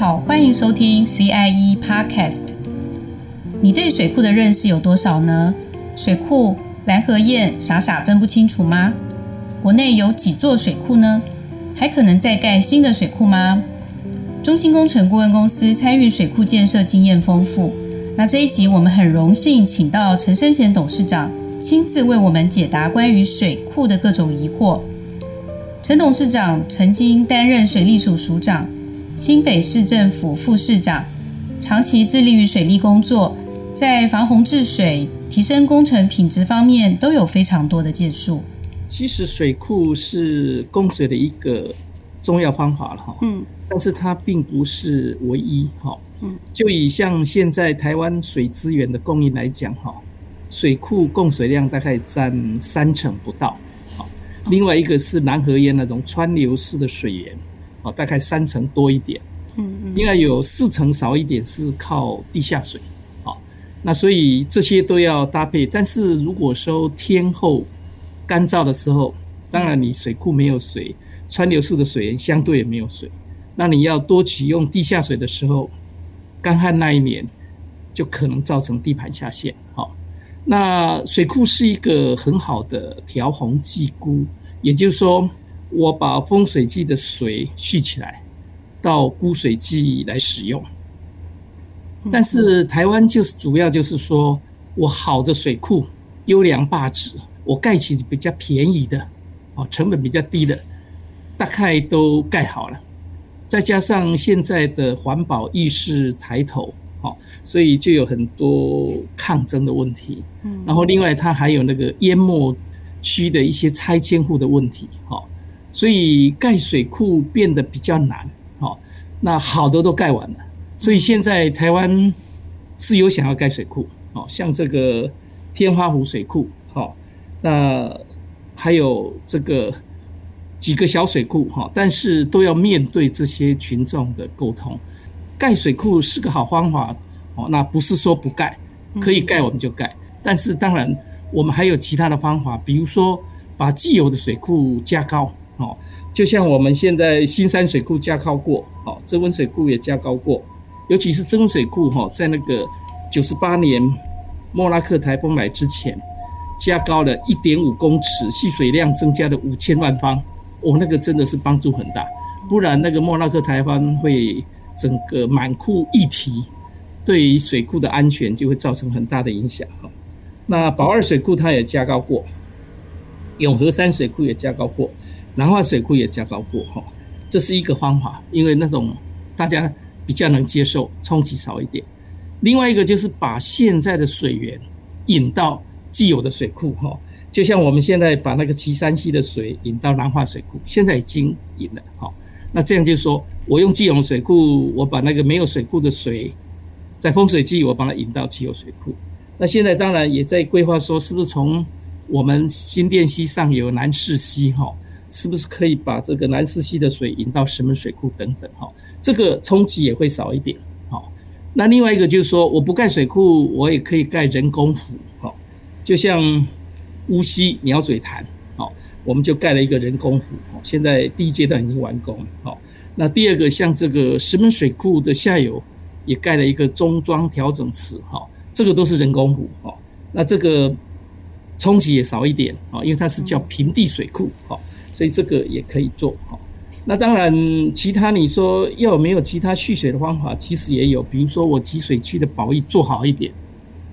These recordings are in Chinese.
好，欢迎收听 CIE Podcast。你对水库的认识有多少呢？水库蓝和堰傻傻分不清楚吗？国内有几座水库呢？还可能再盖新的水库吗？中兴工程顾问公司参与水库建设经验丰富。那这一集我们很荣幸请到陈生贤董事长亲自为我们解答关于水库的各种疑惑。陈董事长曾经担任水利署署长、新北市政府副市长，长期致力于水利工作，在防洪治水、提升工程品质方面都有非常多的建树。其实水库是供水的一个重要方法了哈，嗯，但是它并不是唯一哈。嗯，就以像现在台湾水资源的供应来讲，哈，水库供水量大概占三成不到，好，另外一个是南河沿那种川流式的水源，哦，大概三成多一点，嗯嗯，应该有四成少一点是靠地下水，好，那所以这些都要搭配，但是如果说天候干燥的时候，当然你水库没有水，川流式的水源相对也没有水，那你要多启用地下水的时候。干旱那一年，就可能造成地盘下陷。好，那水库是一个很好的调洪济孤，也就是说，我把丰水季的水蓄起来，到枯水季来使用。但是台湾就是主要就是说我好的水库优良坝址，我盖起比较便宜的，哦，成本比较低的，大概都盖好了。再加上现在的环保意识抬头，好，所以就有很多抗争的问题。嗯，然后另外它还有那个淹没区的一些拆迁户的问题，好，所以盖水库变得比较难。好，那好的都盖完了，所以现在台湾是有想要盖水库，好，像这个天花湖水库，好，那还有这个。几个小水库哈，但是都要面对这些群众的沟通。盖水库是个好方法哦，那不是说不盖，可以盖我们就盖。但是当然，我们还有其他的方法，比如说把既有的水库加高哦，就像我们现在新山水库加高过，哦，曾文水库也加高过，尤其是曾文水库哈，在那个九十八年莫拉克台风来之前，加高了一点五公尺，蓄水量增加了五千万方。哦、那个真的是帮助很大，不然那个莫拉克台风会整个满库溢堤，对于水库的安全就会造成很大的影响哈。那宝二水库它也加高过，永和山水库也加高过，南化水库也加高过哈。这是一个方法，因为那种大家比较能接受，冲击少一点。另外一个就是把现在的水源引到既有的水库哈。就像我们现在把那个旗山溪的水引到南化水库，现在已经引了，哈，那这样就是说我用既有水库，我把那个没有水库的水，在丰水季我把它引到既有水库。那现在当然也在规划说，是不是从我们新店溪上游南势溪哈，是不是可以把这个南四溪的水引到石门水库等等哈，这个冲击也会少一点，好。那另外一个就是说，我不盖水库，我也可以盖人工湖，好，就像。乌溪鸟嘴潭，好，我们就盖了一个人工湖，现在第一阶段已经完工了，好，那第二个像这个石门水库的下游也盖了一个中装调整池，好，这个都是人工湖，好，那这个冲击也少一点，啊，因为它是叫平地水库，好，所以这个也可以做，哈，那当然其他你说要有没有其他蓄水的方法，其实也有，比如说我集水区的保育做好一点，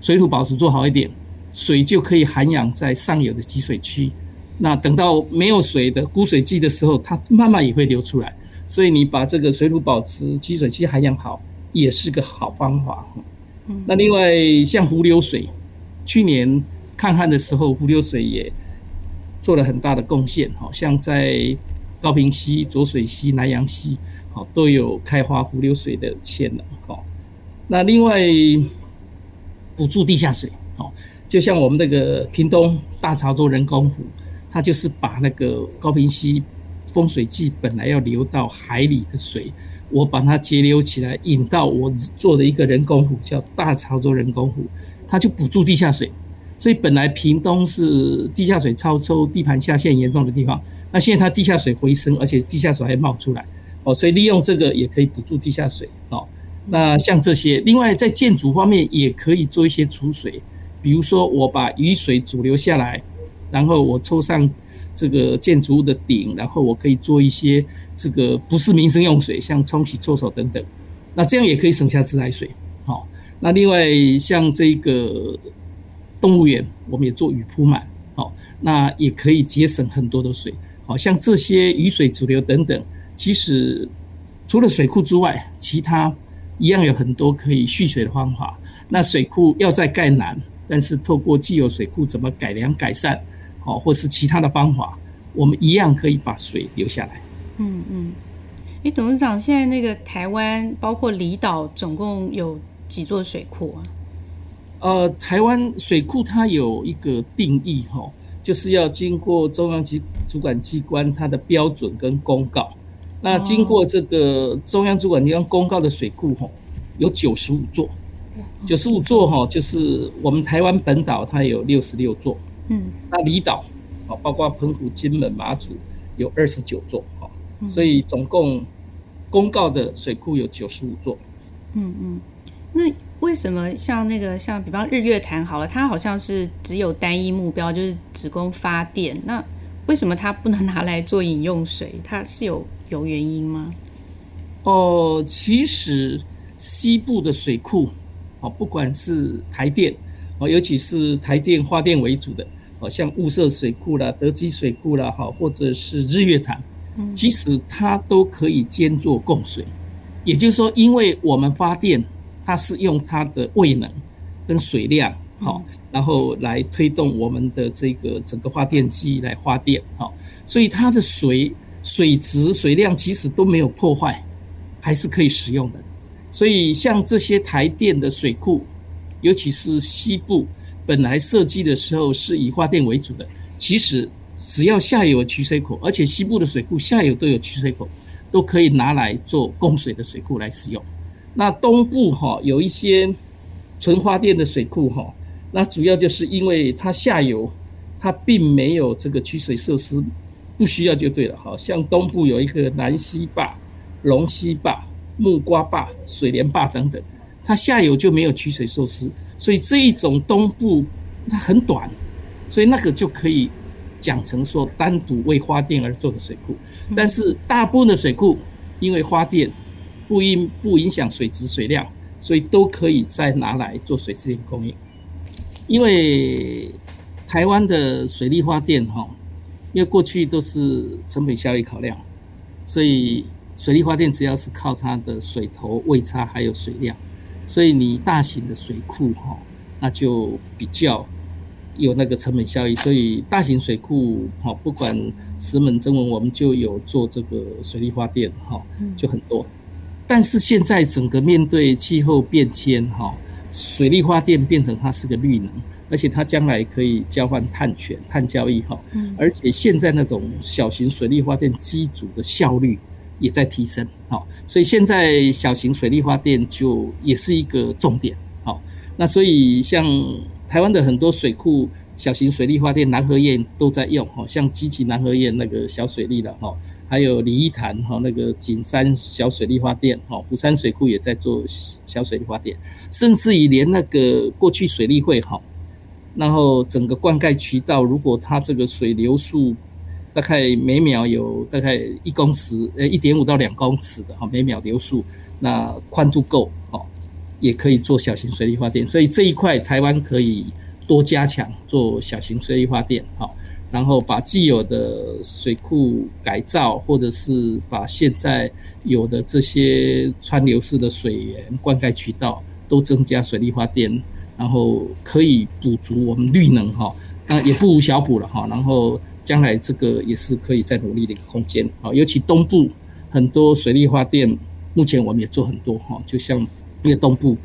水土保持做好一点。水就可以涵养在上游的集水区，那等到没有水的枯水季的时候，它慢慢也会流出来。所以你把这个水土保持集水区涵养好，也是个好方法。那另外像湖流水，去年抗旱的时候，湖流水也做了很大的贡献。好像在高屏溪、浊水溪、南洋溪，好都有开发湖流水的潜能。好，那另外补助地下水，好。就像我们那个屏东大潮州人工湖，它就是把那个高屏溪丰水季本来要流到海里的水，我把它截流起来，引到我做的一个人工湖，叫大潮州人工湖，它就补助地下水。所以本来屏东是地下水超抽、地盘下陷严重的地方，那现在它地下水回升，而且地下水还冒出来，哦，所以利用这个也可以补助地下水哦。那像这些，另外在建筑方面也可以做一些储水，比如说我把雨水阻留下来，然后我抽上这个建筑物的顶，然后我可以做一些这个不是民生用水，像冲洗厕所等等，那这样也可以省下自来水。好，那另外像这个动物园，我们也做雨铺满，好，那也可以节省很多的水。好像这些雨水主流等等，其实除了水库之外，其他。一样有很多可以蓄水的方法。那水库要再盖难，但是透过既有水库怎么改良改善，好，或是其他的方法，我们一样可以把水留下来。嗯嗯。诶，董事长，现在那个台湾包括离岛总共有几座水库啊？呃，台湾水库它有一个定义哈，就是要经过中央机主管机关它的标准跟公告。那经过这个中央主管机关公告的水库吼，有九十五座，九十五座哈，就是我们台湾本岛它有六十六座，嗯，那离岛啊，包括澎湖、金门、马祖有二十九座，哈，所以总共公告的水库有九十五座。嗯嗯，那为什么像那个像比方日月潭好了，它好像是只有单一目标，就是只供发电，那为什么它不能拿来做饮用水？它是有？有原因吗？哦，其实西部的水库，哦，不管是台电，哦，尤其是台电发电为主的，哦，像雾社水库啦、德基水库啦，哈，或者是日月潭，其实它都可以兼做供水。也就是说，因为我们发电，它是用它的位能跟水量，好，然后来推动我们的这个整个发电机来发电，好，所以它的水。水质、水量其实都没有破坏，还是可以使用的。所以像这些台电的水库，尤其是西部，本来设计的时候是以发电为主的。其实只要下游有取水口，而且西部的水库下游都有取水口，都可以拿来做供水的水库来使用。那东部哈有一些纯发电的水库哈，那主要就是因为它下游它并没有这个取水设施。不需要就对了，好像东部有一个南溪坝、龙溪坝、木瓜坝、水帘坝等等，它下游就没有取水设施，所以这一种东部它很短，所以那个就可以讲成说单独为发电而做的水库。但是大部分的水库因为发电不影不影响水质水量，所以都可以再拿来做水资源供应。因为台湾的水力发电哈。因为过去都是成本效益考量，所以水力发电只要是靠它的水头、位差还有水量，所以你大型的水库哈，那就比较有那个成本效益。所以大型水库哈，不管石门、曾文，我们就有做这个水力发电哈，就很多。但是现在整个面对气候变迁哈，水力发电变成它是个绿能。而且它将来可以交换碳权、碳交易哈，而且现在那种小型水力发电机组的效率也在提升，好，所以现在小型水力发电就也是一个重点，好，那所以像台湾的很多水库，小型水力发电南河堰都在用，哈，像基吉南河堰那个小水力了，哈，还有李一潭哈那个景山小水力发电，哈，虎山水库也在做小水力发电，甚至于连那个过去水利会，哈。然后整个灌溉渠道，如果它这个水流速大概每秒有大概一公尺，呃，一点五到两公尺的哈，每秒流速，那宽度够哦，也可以做小型水力发电。所以这一块台湾可以多加强做小型水力发电，好，然后把既有的水库改造，或者是把现在有的这些川流式的水源灌溉渠道都增加水力发电。然后可以补足我们绿能哈，那也不无小补了哈。然后将来这个也是可以再努力的一个空间啊。尤其东部很多水力发电，目前我们也做很多哈。就像因为东部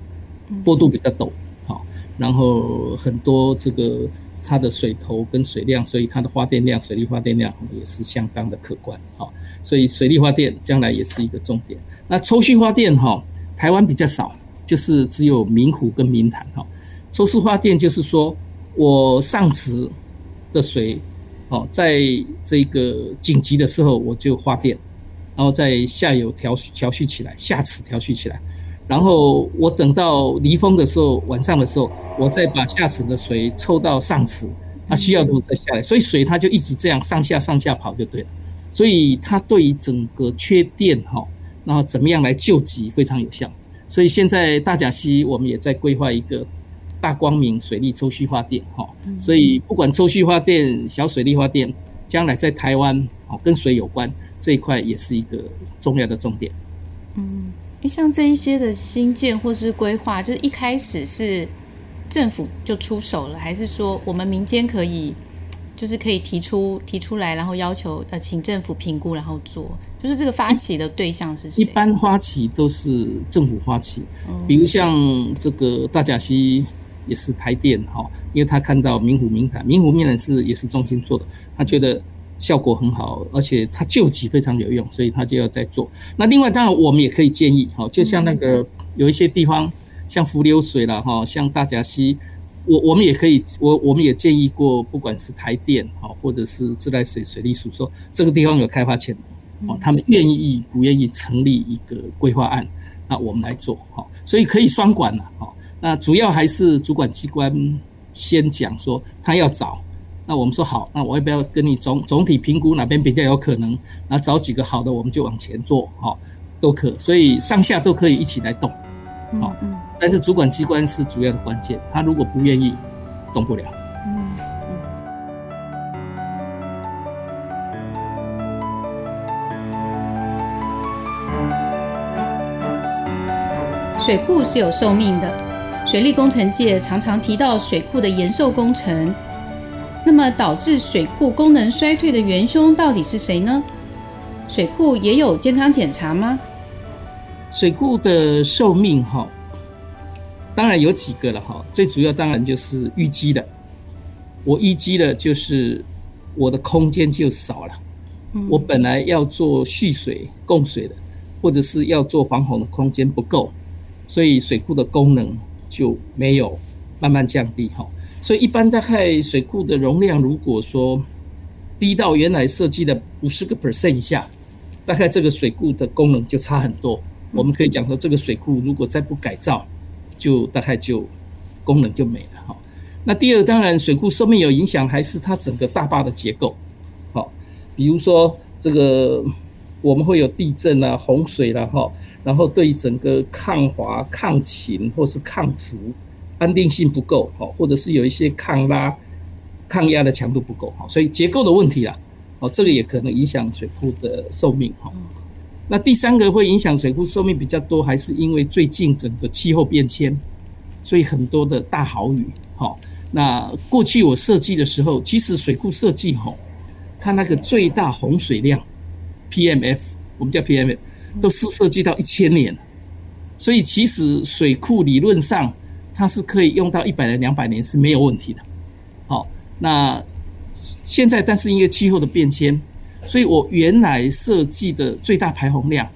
坡度比较陡，好，然后很多这个它的水头跟水量，所以它的发电量、水力发电量也是相当的可观哈。所以水力发电将来也是一个重点。那抽蓄发电哈，台湾比较少，就是只有明湖跟明潭哈。抽蓄发电就是说，我上池的水，哦，在这个紧急的时候我就发电，然后在下游调调蓄起来，下池调蓄起来，然后我等到离峰的时候，晚上的时候，我再把下池的水抽到上池，它需要的时候再下来，所以水它就一直这样上下上下跑就对了。所以它对于整个缺电哈，然后怎么样来救急非常有效。所以现在大甲溪我们也在规划一个大光明水利抽蓄发电哈，所以不管抽蓄发电、小水利发电，将来在台湾哦跟水有关。这一块也是一个重要的重点。嗯，像这一些的新建或是规划，就是一开始是政府就出手了，还是说我们民间可以，就是可以提出提出来，然后要求呃请政府评估，然后做？就是这个发起的对象是谁？一般发起都是政府发起，比如像这个大甲溪也是台电哈，因为他看到明湖明台，明湖明台是也是中心做的，他觉得。效果很好，而且它救急非常有用，所以他就要再做。那另外，当然我们也可以建议，哈，就像那个有一些地方，像伏流水了，哈，像大甲溪，我我们也可以，我我们也建议过，不管是台电，哈，或者是自来水水利署，说这个地方有开发潜能，哦，他们愿意不愿意成立一个规划案，那我们来做，哈，所以可以双管了，哈。那主要还是主管机关先讲说他要找。那我们说好，那我要不要跟你总总体评估哪边比较有可能？那找几个好的，我们就往前做，好，都可，所以上下都可以一起来动，好，但是主管机关是主要的关键，他如果不愿意，动不了。水库是有寿命的，水利工程界常常提到水库的延寿工程。那么导致水库功能衰退的元凶到底是谁呢？水库也有健康检查吗？水库的寿命哈，当然有几个了哈。最主要当然就是淤积的，我淤积了就是我的空间就少了。我本来要做蓄水供水的，或者是要做防洪的空间不够，所以水库的功能就没有慢慢降低哈。所以一般大概水库的容量，如果说低到原来设计的五十个 percent 以下，大概这个水库的功能就差很多。我们可以讲说，这个水库如果再不改造，就大概就功能就没了哈。那第二，当然水库寿命有影响，还是它整个大坝的结构。好，比如说这个我们会有地震啊、洪水啦哈，然后对整个抗滑、抗倾或是抗浮。安定性不够，或者是有一些抗拉、抗压的强度不够，所以结构的问题啦，哦，这个也可能影响水库的寿命，哈。那第三个会影响水库寿命比较多，还是因为最近整个气候变迁，所以很多的大豪雨，哈。那过去我设计的时候，其实水库设计，吼，它那个最大洪水量 （PMF），我们叫 PMF，都是设计到一千年，所以其实水库理论上。它是可以用到一百年、两百年是没有问题的。好，那现在但是因为气候的变迁，所以我原来设计的最大排洪量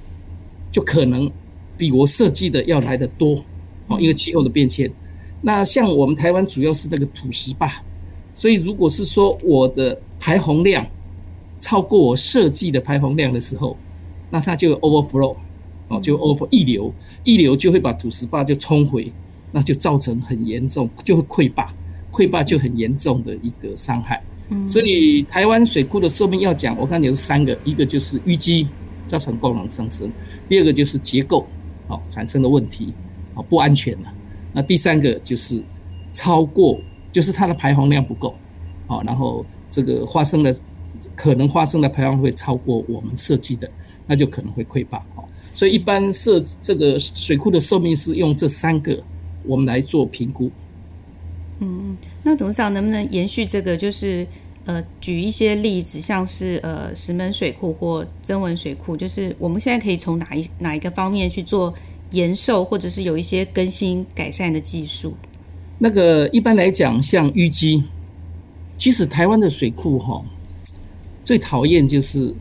就可能比我设计的要来的多。哦，因为气候的变迁。那像我们台湾主要是这个土石坝，所以如果是说我的排洪量超过我设计的排洪量的时候，那它就 overflow，哦，就 over 溢流，溢流就会把土石坝就冲回。那就造成很严重，就会溃坝，溃坝就很严重的一个伤害。嗯，所以台湾水库的寿命要讲，我看有三个，一个就是淤积造成功能上升，第二个就是结构哦产生的问题哦不安全了，那第三个就是超过，就是它的排洪量不够，哦，然后这个发生的可能发生的排洪会超过我们设计的，那就可能会溃坝。哦，所以一般设这个水库的寿命是用这三个。我们来做评估。嗯，那董事长能不能延续这个，就是呃，举一些例子，像是呃石门水库或曾文水库，就是我们现在可以从哪一哪一个方面去做延寿，或者是有一些更新改善的技术？那个一般来讲，像淤积，其实台湾的水库哈，最讨厌就是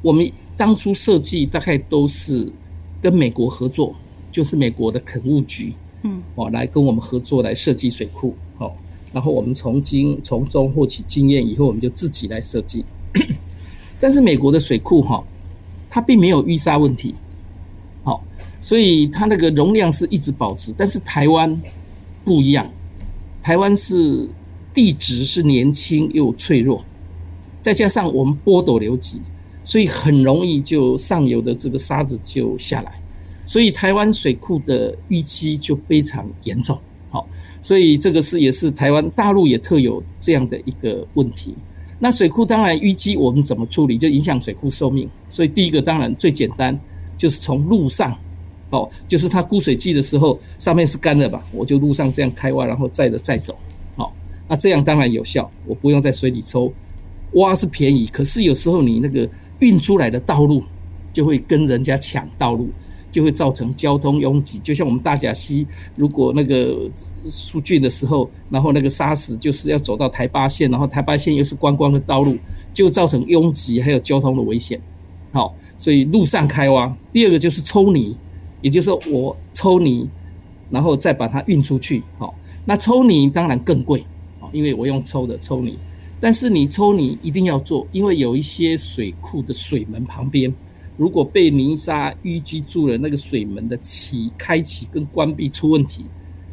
我们当初设计大概都是跟美国合作，就是美国的垦务局。嗯，哦，来跟我们合作来设计水库，好，然后我们从经从中获取经验以后，我们就自己来设计。但是美国的水库哈，它并没有淤沙问题。好，所以它那个容量是一直保持。但是台湾不一样，台湾是地质是年轻又脆弱，再加上我们波陡流急，所以很容易就上游的这个沙子就下来，所以台湾水库的淤积就非常严重。好，所以这个是也是台湾大陆也特有这样的一个问题。那水库当然淤积，我们怎么处理就影响水库寿命。所以第一个当然最简单，就是从路上，哦，就是它枯水季的时候，上面是干的吧，我就路上这样开挖，然后载着再走，好，那这样当然有效，我不用在水里抽。挖是便宜，可是有时候你那个运出来的道路就会跟人家抢道路。就会造成交通拥挤，就像我们大甲溪，如果那个疏浚的时候，然后那个砂石就是要走到台八线，然后台八线又是观光的道路，就造成拥挤还有交通的危险。好，所以路上开挖。第二个就是抽泥，也就是说我抽泥，然后再把它运出去。好，那抽泥当然更贵，啊因为我用抽的抽泥，但是你抽泥一定要做，因为有一些水库的水门旁边。如果被泥沙淤积住了，那个水门的启开启跟关闭出问题，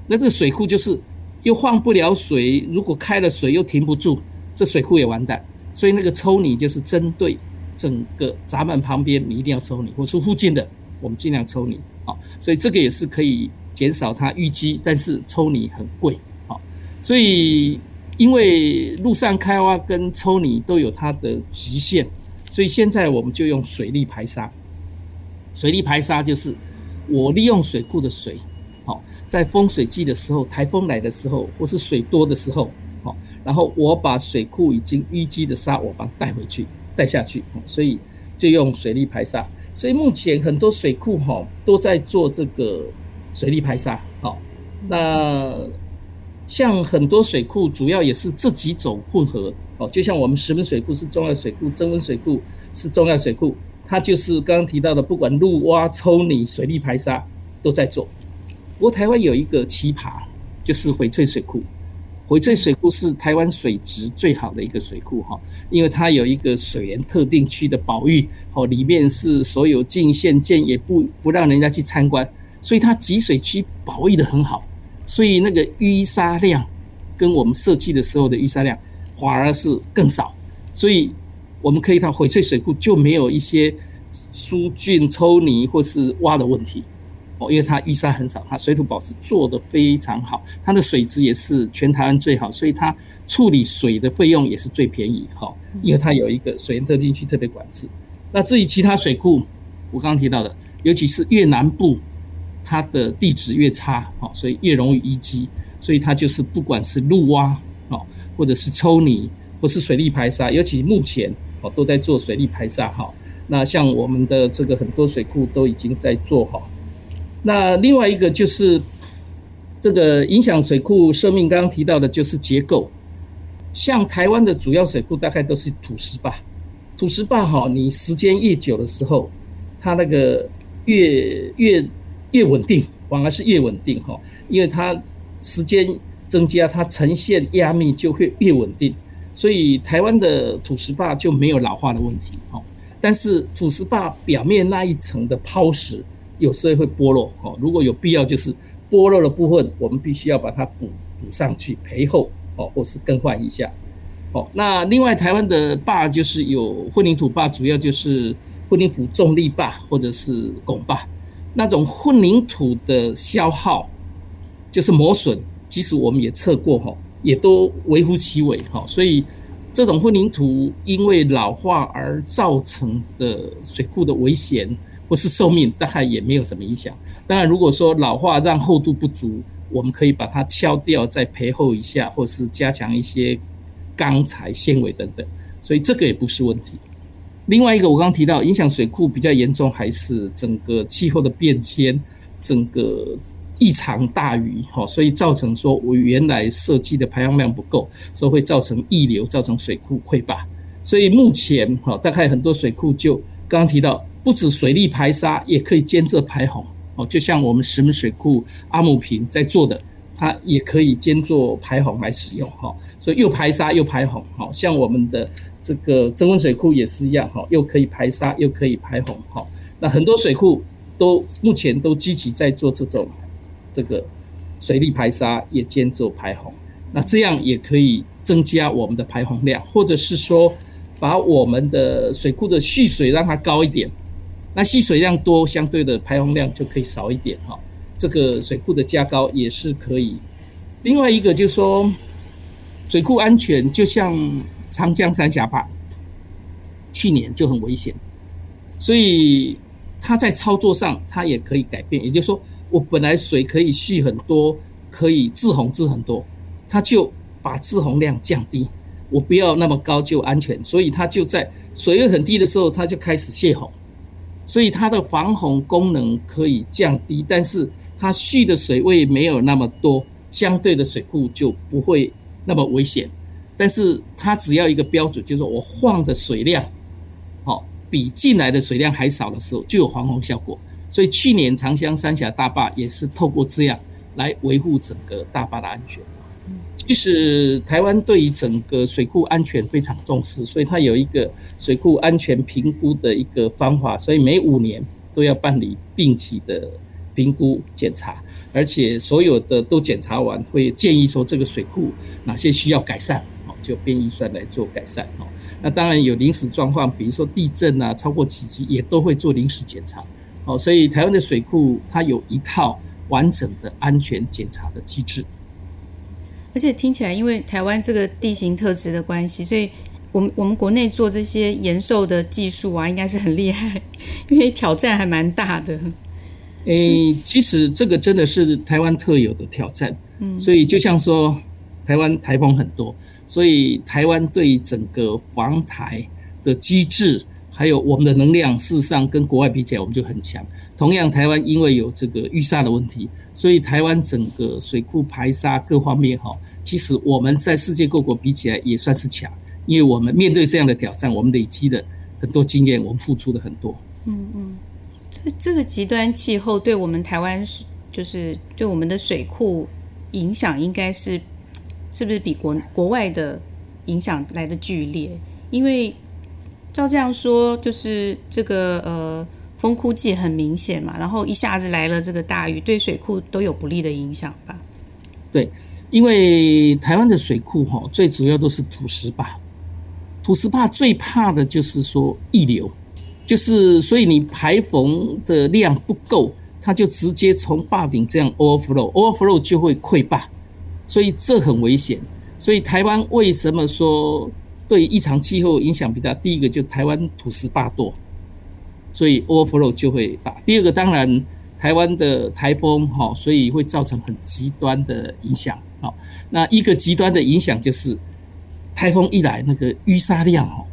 那这个水库就是又放不了水。如果开了水又停不住，这水库也完蛋。所以那个抽泥就是针对整个闸门旁边，你一定要抽泥，或是附近的，我们尽量抽泥。好，所以这个也是可以减少它淤积，但是抽泥很贵。好，所以因为路上开挖跟抽泥都有它的极限。所以现在我们就用水力排沙。水力排沙就是我利用水库的水，好，在丰水季的时候、台风来的时候，或是水多的时候，好，然后我把水库已经淤积的沙，我把它带回去、带下去，所以就用水力排沙。所以目前很多水库哈都在做这个水力排沙，好，那。像很多水库，主要也是这几种混合哦。就像我们石门水库是重要水库，曾文水库是重要水库，它就是刚刚提到的，不管路挖、抽泥、水利排沙都在做。不过台湾有一个奇葩，就是翡翠水库。翡翠水库是台湾水质最好的一个水库哈，因为它有一个水源特定区的保育哦，里面是所有禁限舰也不不让人家去参观，所以它集水区保育的很好。所以那个淤沙量，跟我们设计的时候的淤沙量反而是更少，所以我们可以到翡翠水库就没有一些疏浚抽泥或是挖的问题哦，因为它淤沙很少，它水土保持做得非常好，它的水质也是全台湾最好，所以它处理水的费用也是最便宜哈，因为它有一个水源特定区特别管制。那至于其他水库，我刚刚提到的，尤其是越南部。它的地质越差，所以越容易淤积，所以它就是不管是路挖哦，或者是抽泥，或是水力排沙，尤其目前哦都在做水力排沙哈。那像我们的这个很多水库都已经在做哈。那另外一个就是这个影响水库寿命，刚刚提到的就是结构，像台湾的主要水库大概都是土石坝，土石坝哈，你时间越久的时候，它那个越越。越稳定，反而是越稳定哈，因为它时间增加，它呈现压密就会越稳定，所以台湾的土石坝就没有老化的问题哈。但是土石坝表面那一层的抛石有时候会剥落哈，如果有必要，就是剥落的部分，我们必须要把它补补上去，培厚哦，或是更换一下。哦，那另外台湾的坝就是有混凝土坝，主要就是混凝土重力坝或者是拱坝。那种混凝土的消耗就是磨损，其实我们也测过哈，也都微乎其微哈，所以这种混凝土因为老化而造成的水库的危险或是寿命，大概也没有什么影响。当然，如果说老化让厚度不足，我们可以把它敲掉，再培厚一下，或是加强一些钢材、纤维等等，所以这个也不是问题。另外一个，我刚刚提到影响水库比较严重，还是整个气候的变迁，整个异常大雨，哈，所以造成说我原来设计的排放量不够，所以会造成溢流，造成水库溃坝。所以目前，哈，大概很多水库就刚刚提到，不止水利排沙，也可以监测排洪，哦，就像我们石门水库阿姆坪在做的，它也可以兼做排洪来使用哈。所以又排沙又排洪，好像我们的这个增温水库也是一样哈，又可以排沙又可以排洪哈。那很多水库都目前都积极在做这种这个水利排沙也兼做排洪，那这样也可以增加我们的排洪量，或者是说把我们的水库的蓄水让它高一点。那蓄水量多，相对的排洪量就可以少一点哈。这个水库的加高也是可以。另外一个就是说，水库安全就像长江三峡坝，去年就很危险，所以它在操作上它也可以改变。也就是说，我本来水可以蓄很多，可以滞洪滞很多，它就把滞洪量降低，我不要那么高就安全。所以它就在水位很低的时候，它就开始泄洪。所以它的防洪功能可以降低，但是它蓄的水位没有那么多，相对的水库就不会那么危险。但是它只要一个标准，就是我放的水量，好比进来的水量还少的时候，就有防洪效果。所以去年长江三峡大坝也是透过这样来维护整个大坝的安全。即使台湾对于整个水库安全非常重视，所以它有一个水库安全评估的一个方法，所以每五年都要办理定期的评估检查，而且所有的都检查完，会建议说这个水库哪些需要改善，哦，就编预算来做改善，哦。那当然有临时状况，比如说地震啊，超过几级也都会做临时检查，哦，所以台湾的水库它有一套完整的安全检查的机制。而且听起来，因为台湾这个地形特质的关系，所以我们我们国内做这些延寿的技术啊，应该是很厉害，因为挑战还蛮大的。诶，其实这个真的是台湾特有的挑战。嗯，所以就像说，台湾台风很多，所以台湾对整个防台的机制，还有我们的能量，事实上跟国外比起来，我们就很强。同样，台湾因为有这个淤沙的问题，所以台湾整个水库排沙各方面哈，其实我们在世界各国比起来也算是强，因为我们面对这样的挑战，我们累积的很多经验，我们付出的很多。嗯嗯，这这个极端气候对我们台湾是就是对我们的水库影响，应该是是不是比国国外的影响来的剧烈？因为照这样说，就是这个呃。风枯季很明显嘛，然后一下子来了这个大雨，对水库都有不利的影响吧？对，因为台湾的水库哈，最主要都是土石坝，土石坝最怕的就是说溢流，就是所以你排洪的量不够，它就直接从坝顶这样 overflow，overflow 就会溃坝，所以这很危险。所以台湾为什么说对异常气候影响比较？第一个就台湾土石坝多。所以 overflow 就会大。第二个，当然台湾的台风哈，所以会造成很极端的影响。好，那一个极端的影响就是台风一来，那个淤沙量哦，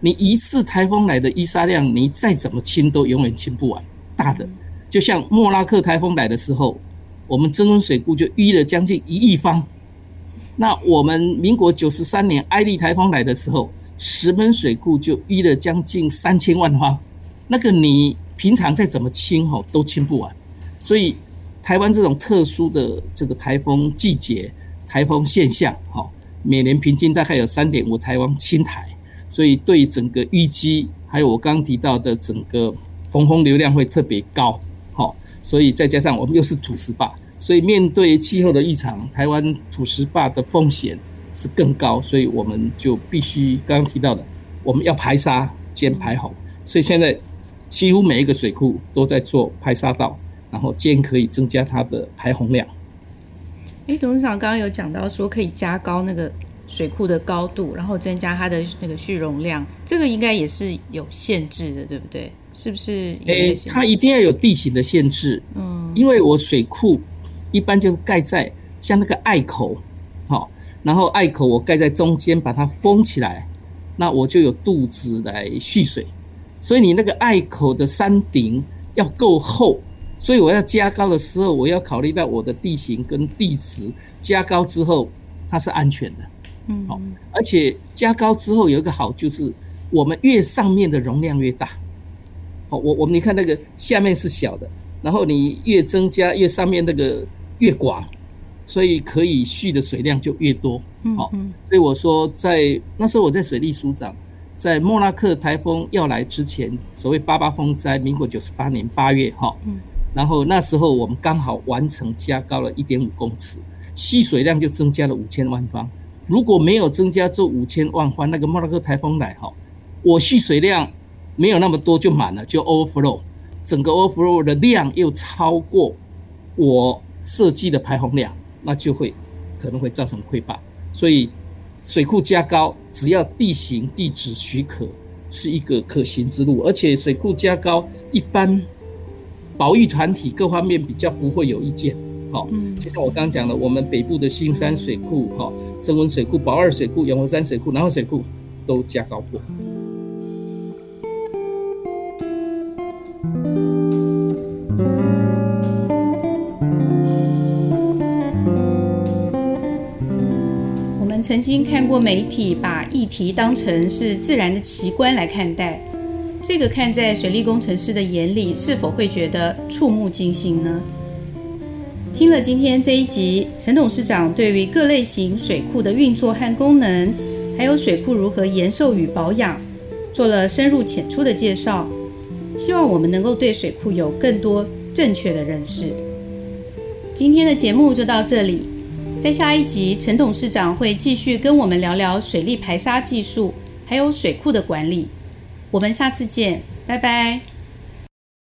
你一次台风来的淤沙量，你再怎么清都永远清不完。大的，就像莫拉克台风来的时候，我们曾文水库就淤了将近一亿方。那我们民国九十三年艾利台风来的时候，石门水库就淤了将近三千万方。那个你平常再怎么清吼都清不完，所以台湾这种特殊的这个台风季节、台风现象，哈，每年平均大概有三点五台风侵台，所以对整个淤积，还有我刚提到的整个洪峰流量会特别高，哈，所以再加上我们又是土石坝，所以面对气候的异常，台湾土石坝的风险是更高，所以我们就必须刚刚提到的，我们要排沙兼排洪，所以现在。几乎每一个水库都在做排沙道，然后兼可以增加它的排洪量。哎，董事长刚刚有讲到说可以加高那个水库的高度，然后增加它的那个蓄容量，这个应该也是有限制的，对不对？是不是？哎，它一定要有地形的限制。嗯，因为我水库一般就是盖在像那个隘口，好，然后隘口我盖在中间把它封起来，那我就有肚子来蓄水。所以你那个隘口的山顶要够厚，所以我要加高的时候，我要考虑到我的地形跟地质。加高之后，它是安全的，嗯，好，而且加高之后有一个好，就是我们越上面的容量越大。好，我我们你看那个下面是小的，然后你越增加越上面那个越广，所以可以蓄的水量就越多。好，所以我说在那时候我在水利署长，在莫拉克台风要来之前，所谓八八风灾，民国九十八年八月哈，然后那时候我们刚好完成加高了一点五公尺，蓄水量就增加了五千万方。如果没有增加这五千万方，那个莫拉克台风来哈，我蓄水量没有那么多就满了，就 overflow，整个 overflow 的量又超过我设计的排洪量，那就会可能会造成溃坝。所以水库加高，只要地形地质许可，是一个可行之路。而且水库加高，一般保育团体各方面比较不会有意见。好，就像我刚刚讲的，我们北部的新山水库、哈曾文水库、宝二水库、永和山水库、南湖水库都加高过。曾经看过媒体把议题当成是自然的奇观来看待，这个看在水利工程师的眼里，是否会觉得触目惊心呢？听了今天这一集，陈董事长对于各类型水库的运作和功能，还有水库如何延寿与保养，做了深入浅出的介绍，希望我们能够对水库有更多正确的认识。今天的节目就到这里。在下一集，陈董事长会继续跟我们聊聊水利排沙技术，还有水库的管理。我们下次见，拜拜。